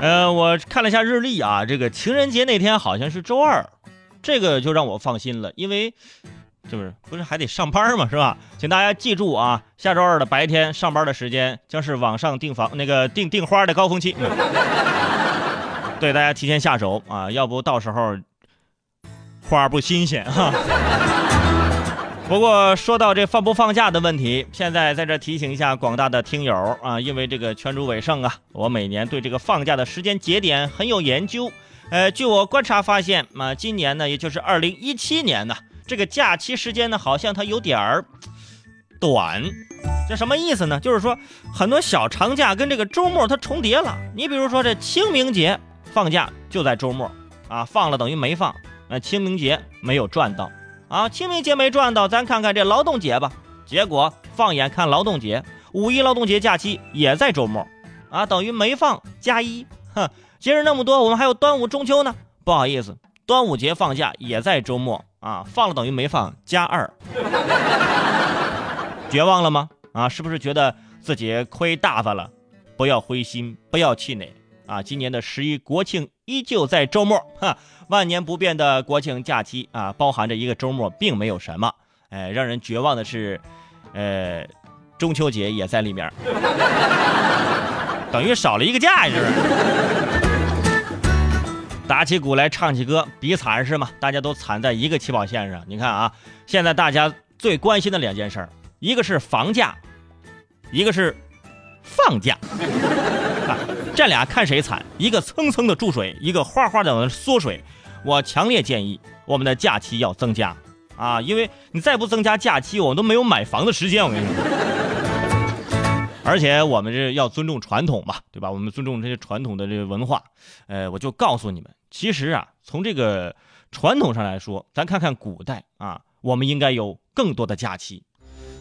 呃，我看了一下日历啊，这个情人节那天好像是周二，这个就让我放心了，因为就是不是还得上班嘛，是吧？请大家记住啊，下周二的白天上班的时间将是网上订房那个订订花的高峰期。对，大家提前下手啊，要不到时候花不新鲜哈。不过说到这放不放假的问题，现在在这提醒一下广大的听友啊，因为这个全主尾声啊，我每年对这个放假的时间节点很有研究。呃，据我观察发现啊，今年呢，也就是二零一七年呢，这个假期时间呢，好像它有点儿短。这什么意思呢？就是说很多小长假跟这个周末它重叠了。你比如说这清明节放假就在周末啊，放了等于没放，那清明节没有赚到。啊，清明节没赚到，咱看看这劳动节吧。结果放眼看劳动节，五一劳动节假期也在周末，啊，等于没放加一。哼，节日那么多，我们还有端午、中秋呢。不好意思，端午节放假也在周末，啊，放了等于没放加二。绝望了吗？啊，是不是觉得自己亏大发了？不要灰心，不要气馁。啊，今年的十一国庆依旧在周末，哈，万年不变的国庆假期啊，包含着一个周末，并没有什么。哎，让人绝望的是，呃，中秋节也在里面，等于少了一个假，是不是？打起鼓来唱起歌，比惨是吗？大家都惨在一个起跑线上。你看啊，现在大家最关心的两件事儿，一个是房价，一个是放假。这俩看谁惨，一个蹭蹭的注水，一个哗哗的缩水。我强烈建议我们的假期要增加啊，因为你再不增加假期，我们都没有买房的时间。我跟你说，而且我们这要尊重传统嘛，对吧？我们尊重这些传统的这个文化。呃，我就告诉你们，其实啊，从这个传统上来说，咱看看古代啊，我们应该有更多的假期。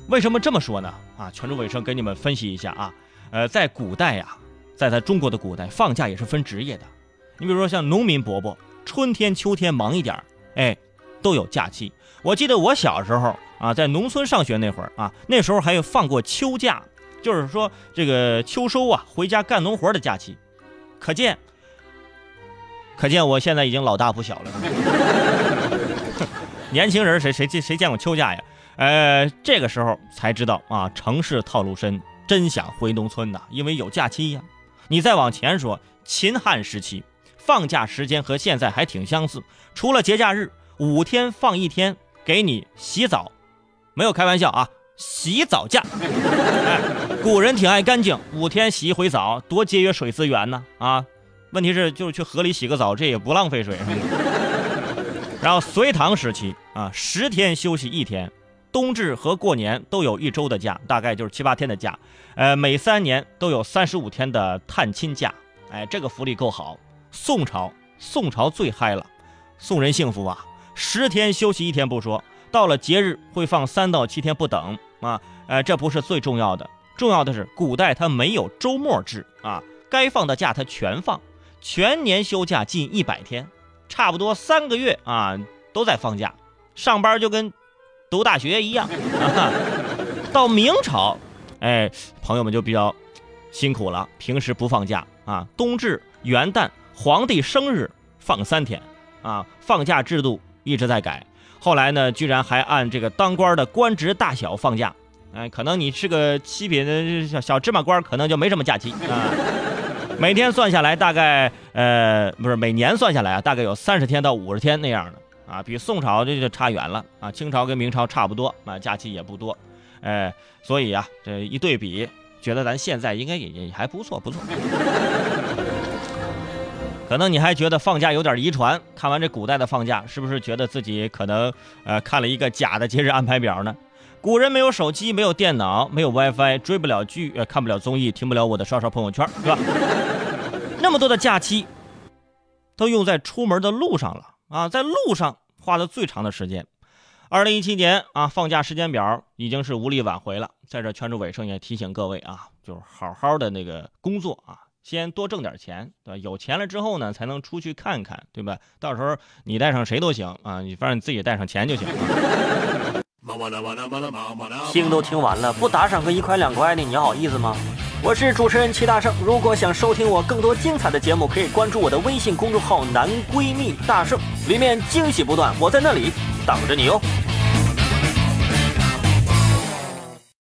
为什么这么说呢？啊，全主尾声给你们分析一下啊。呃，在古代呀。在咱中国的古代，放假也是分职业的。你比如说像农民伯伯，春天、秋天忙一点哎，都有假期。我记得我小时候啊，在农村上学那会儿啊，那时候还有放过秋假，就是说这个秋收啊，回家干农活的假期。可见，可见我现在已经老大不小了。年轻人谁谁谁见过秋假呀？呃，这个时候才知道啊，城市套路深，真想回农村呐，因为有假期呀。你再往前说，秦汉时期放假时间和现在还挺相似，除了节假日，五天放一天给你洗澡，没有开玩笑啊，洗澡假。哎，古人挺爱干净，五天洗一回澡，多节约水资源呢啊！问题是就是去河里洗个澡，这也不浪费水。然后隋唐时期啊，十天休息一天。冬至和过年都有一周的假，大概就是七八天的假。呃，每三年都有三十五天的探亲假。哎，这个福利够好。宋朝，宋朝最嗨了，宋人幸福啊！十天休息一天不说，到了节日会放三到七天不等啊。呃，这不是最重要的，重要的是古代它没有周末制啊，该放的假它全放，全年休假近一百天，差不多三个月啊都在放假，上班就跟。读大学一样，到明朝，哎，朋友们就比较辛苦了。平时不放假啊，冬至、元旦、皇帝生日放三天啊，放假制度一直在改。后来呢，居然还按这个当官的官职大小放假。哎，可能你是个七品的小小芝麻官，可能就没什么假期啊。每天算下来，大概呃，不是每年算下来啊，大概有三十天到五十天那样的。啊，比宋朝这就差远了啊！清朝跟明朝差不多啊，假期也不多，哎，所以啊，这一对比，觉得咱现在应该也也还不错，不错。可能你还觉得放假有点遗传，看完这古代的放假，是不是觉得自己可能呃看了一个假的节日安排表呢？古人没有手机，没有电脑，没有 WiFi，追不了剧，呃，看不了综艺，听不了我的刷刷朋友圈，是吧？那么多的假期，都用在出门的路上了。啊，在路上花的最长的时间，二零一七年啊，放假时间表已经是无力挽回了。在这圈住尾声也提醒各位啊，就是好好的那个工作啊，先多挣点钱，对吧？有钱了之后呢，才能出去看看，对吧？到时候你带上谁都行啊，你反正你自己带上钱就行。听都听完了，不打赏个一块两块的，你好意思吗？我是主持人齐大圣。如果想收听我更多精彩的节目，可以关注我的微信公众号“男闺蜜大圣”，里面惊喜不断，我在那里等着你哦。